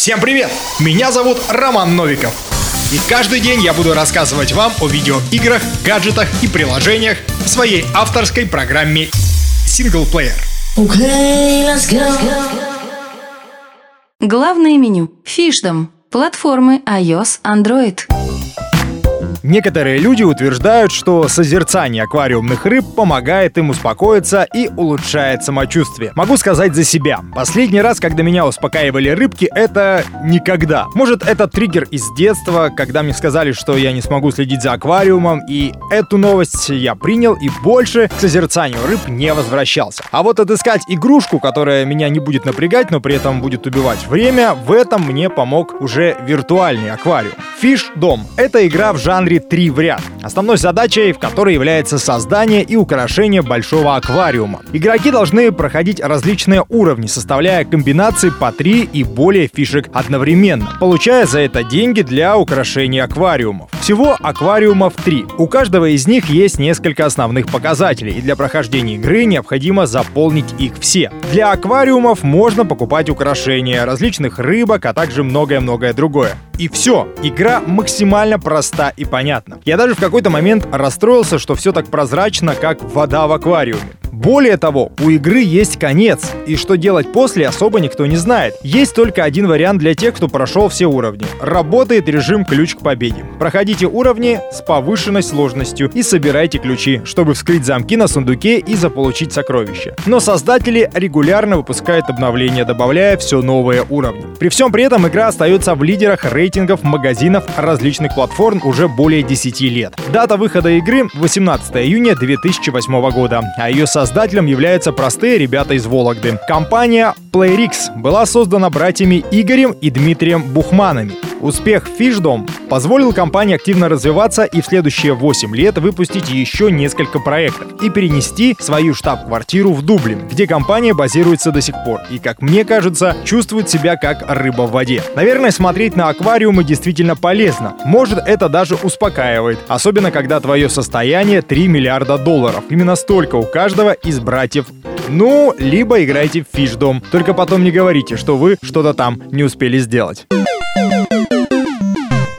Всем привет! Меня зовут Роман Новиков. И каждый день я буду рассказывать вам о видеоиграх, гаджетах и приложениях в своей авторской программе Синглплеер. Okay. Главное меню. Фишдом. Платформы iOS, Android. Некоторые люди утверждают, что созерцание аквариумных рыб помогает им успокоиться и улучшает самочувствие. Могу сказать за себя. Последний раз, когда меня успокаивали рыбки, это никогда. Может, это триггер из детства, когда мне сказали, что я не смогу следить за аквариумом, и эту новость я принял и больше к созерцанию рыб не возвращался. А вот отыскать игрушку, которая меня не будет напрягать, но при этом будет убивать время, в этом мне помог уже виртуальный аквариум. Fish Дом — это игра в жанре жанре 3 в ряд. Основной задачей в которой является создание и украшение большого аквариума. Игроки должны проходить различные уровни, составляя комбинации по 3 и более фишек одновременно, получая за это деньги для украшения аквариумов. Всего аквариумов 3. У каждого из них есть несколько основных показателей, и для прохождения игры необходимо заполнить их все. Для аквариумов можно покупать украшения, различных рыбок, а также многое-многое другое. И все. Игра максимально проста и понятна. Я даже в какой-то момент расстроился, что все так прозрачно, как вода в аквариуме. Более того, у игры есть конец, и что делать после особо никто не знает. Есть только один вариант для тех, кто прошел все уровни. Работает режим ключ к победе. Проходите уровни с повышенной сложностью и собирайте ключи, чтобы вскрыть замки на сундуке и заполучить сокровища. Но создатели регулярно выпускают обновления, добавляя все новые уровни. При всем при этом игра остается в лидерах рейтингов магазинов различных платформ уже более 10 лет. Дата выхода игры 18 июня 2008 года, а ее создатели Создателем являются простые ребята из Вологды. Компания PlayRix была создана братьями Игорем и Дмитрием Бухманами. Успех Фишдом позволил компании активно развиваться и в следующие 8 лет выпустить еще несколько проектов и перенести свою штаб-квартиру в Дублин, где компания базируется до сих пор и, как мне кажется, чувствует себя как рыба в воде. Наверное, смотреть на аквариумы действительно полезно. Может, это даже успокаивает, особенно когда твое состояние 3 миллиарда долларов. Именно столько у каждого из братьев ну, либо играйте в фишдом. Только потом не говорите, что вы что-то там не успели сделать. Thank you.